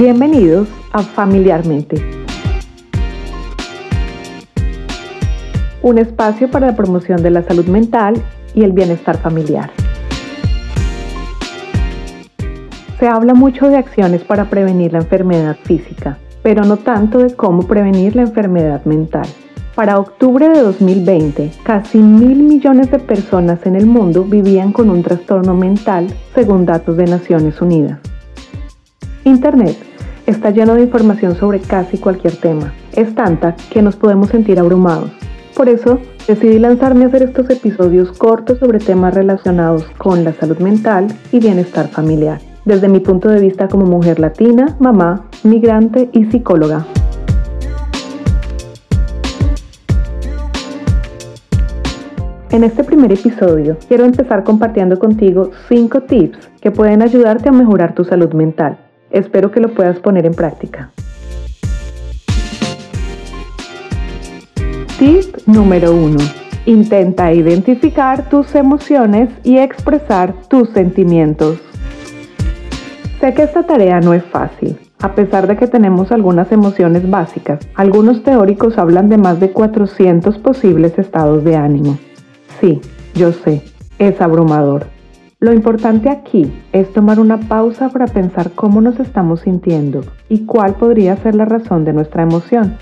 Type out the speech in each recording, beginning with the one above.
Bienvenidos a Familiarmente, un espacio para la promoción de la salud mental y el bienestar familiar. Se habla mucho de acciones para prevenir la enfermedad física, pero no tanto de cómo prevenir la enfermedad mental. Para octubre de 2020, casi mil millones de personas en el mundo vivían con un trastorno mental, según datos de Naciones Unidas. Internet está lleno de información sobre casi cualquier tema. Es tanta que nos podemos sentir abrumados. Por eso decidí lanzarme a hacer estos episodios cortos sobre temas relacionados con la salud mental y bienestar familiar, desde mi punto de vista como mujer latina, mamá, migrante y psicóloga. En este primer episodio quiero empezar compartiendo contigo 5 tips que pueden ayudarte a mejorar tu salud mental Espero que lo puedas poner en práctica. Tip número 1. Intenta identificar tus emociones y expresar tus sentimientos. Sé que esta tarea no es fácil, a pesar de que tenemos algunas emociones básicas. Algunos teóricos hablan de más de 400 posibles estados de ánimo. Sí, yo sé, es abrumador. Lo importante aquí es tomar una pausa para pensar cómo nos estamos sintiendo y cuál podría ser la razón de nuestra emoción.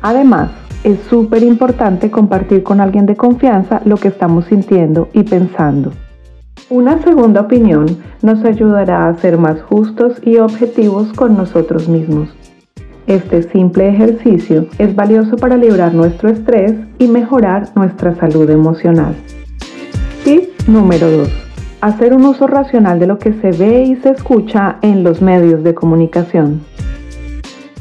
Además, es súper importante compartir con alguien de confianza lo que estamos sintiendo y pensando. Una segunda opinión nos ayudará a ser más justos y objetivos con nosotros mismos. Este simple ejercicio es valioso para librar nuestro estrés y mejorar nuestra salud emocional. Tip número 2 hacer un uso racional de lo que se ve y se escucha en los medios de comunicación.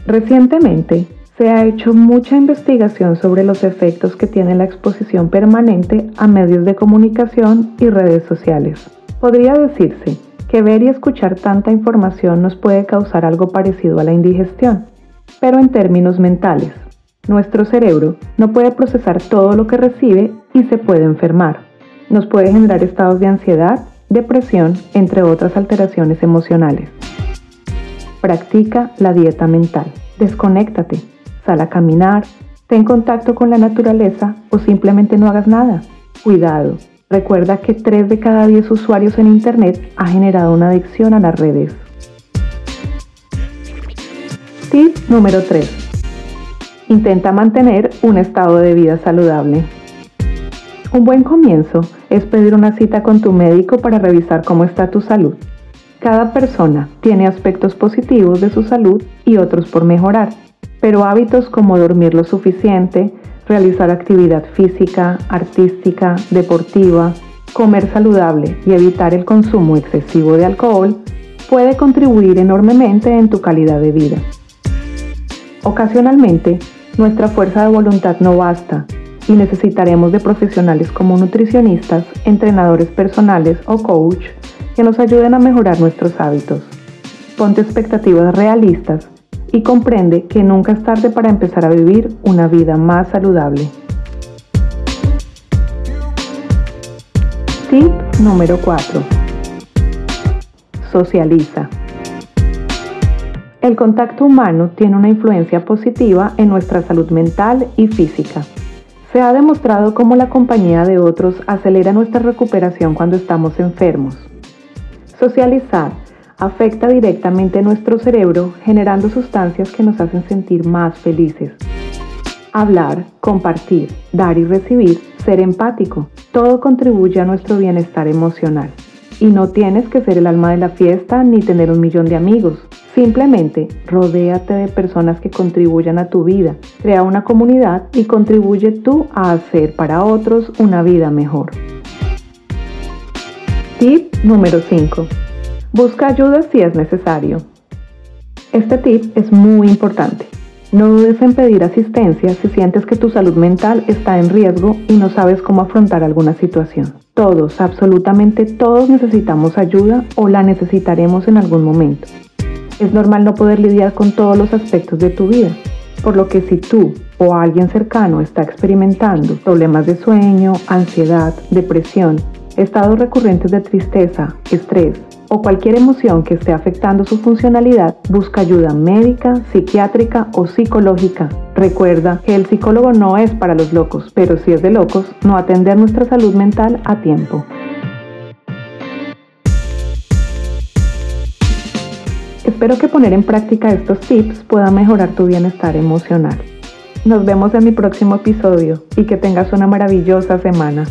Recientemente, se ha hecho mucha investigación sobre los efectos que tiene la exposición permanente a medios de comunicación y redes sociales. Podría decirse que ver y escuchar tanta información nos puede causar algo parecido a la indigestión, pero en términos mentales. Nuestro cerebro no puede procesar todo lo que recibe y se puede enfermar. Nos puede generar estados de ansiedad, depresión, entre otras alteraciones emocionales. Practica la dieta mental. Desconéctate, sal a caminar, ten contacto con la naturaleza o simplemente no hagas nada. Cuidado, recuerda que 3 de cada 10 usuarios en Internet ha generado una adicción a las redes. Tip número 3. Intenta mantener un estado de vida saludable. Un buen comienzo es pedir una cita con tu médico para revisar cómo está tu salud. Cada persona tiene aspectos positivos de su salud y otros por mejorar, pero hábitos como dormir lo suficiente, realizar actividad física, artística, deportiva, comer saludable y evitar el consumo excesivo de alcohol puede contribuir enormemente en tu calidad de vida. Ocasionalmente, nuestra fuerza de voluntad no basta y necesitaremos de profesionales como nutricionistas, entrenadores personales o coach que nos ayuden a mejorar nuestros hábitos. Ponte expectativas realistas y comprende que nunca es tarde para empezar a vivir una vida más saludable. Tip número 4. Socializa. El contacto humano tiene una influencia positiva en nuestra salud mental y física. Se ha demostrado cómo la compañía de otros acelera nuestra recuperación cuando estamos enfermos. Socializar afecta directamente nuestro cerebro generando sustancias que nos hacen sentir más felices. Hablar, compartir, dar y recibir, ser empático, todo contribuye a nuestro bienestar emocional. Y no tienes que ser el alma de la fiesta ni tener un millón de amigos. Simplemente rodéate de personas que contribuyan a tu vida, crea una comunidad y contribuye tú a hacer para otros una vida mejor. Tip número 5. Busca ayuda si es necesario. Este tip es muy importante. No dudes en pedir asistencia si sientes que tu salud mental está en riesgo y no sabes cómo afrontar alguna situación. Todos, absolutamente todos necesitamos ayuda o la necesitaremos en algún momento. Es normal no poder lidiar con todos los aspectos de tu vida, por lo que si tú o alguien cercano está experimentando problemas de sueño, ansiedad, depresión estados recurrentes de tristeza, estrés o cualquier emoción que esté afectando su funcionalidad, busca ayuda médica, psiquiátrica o psicológica. Recuerda que el psicólogo no es para los locos, pero si es de locos, no atender nuestra salud mental a tiempo. Espero que poner en práctica estos tips pueda mejorar tu bienestar emocional. Nos vemos en mi próximo episodio y que tengas una maravillosa semana.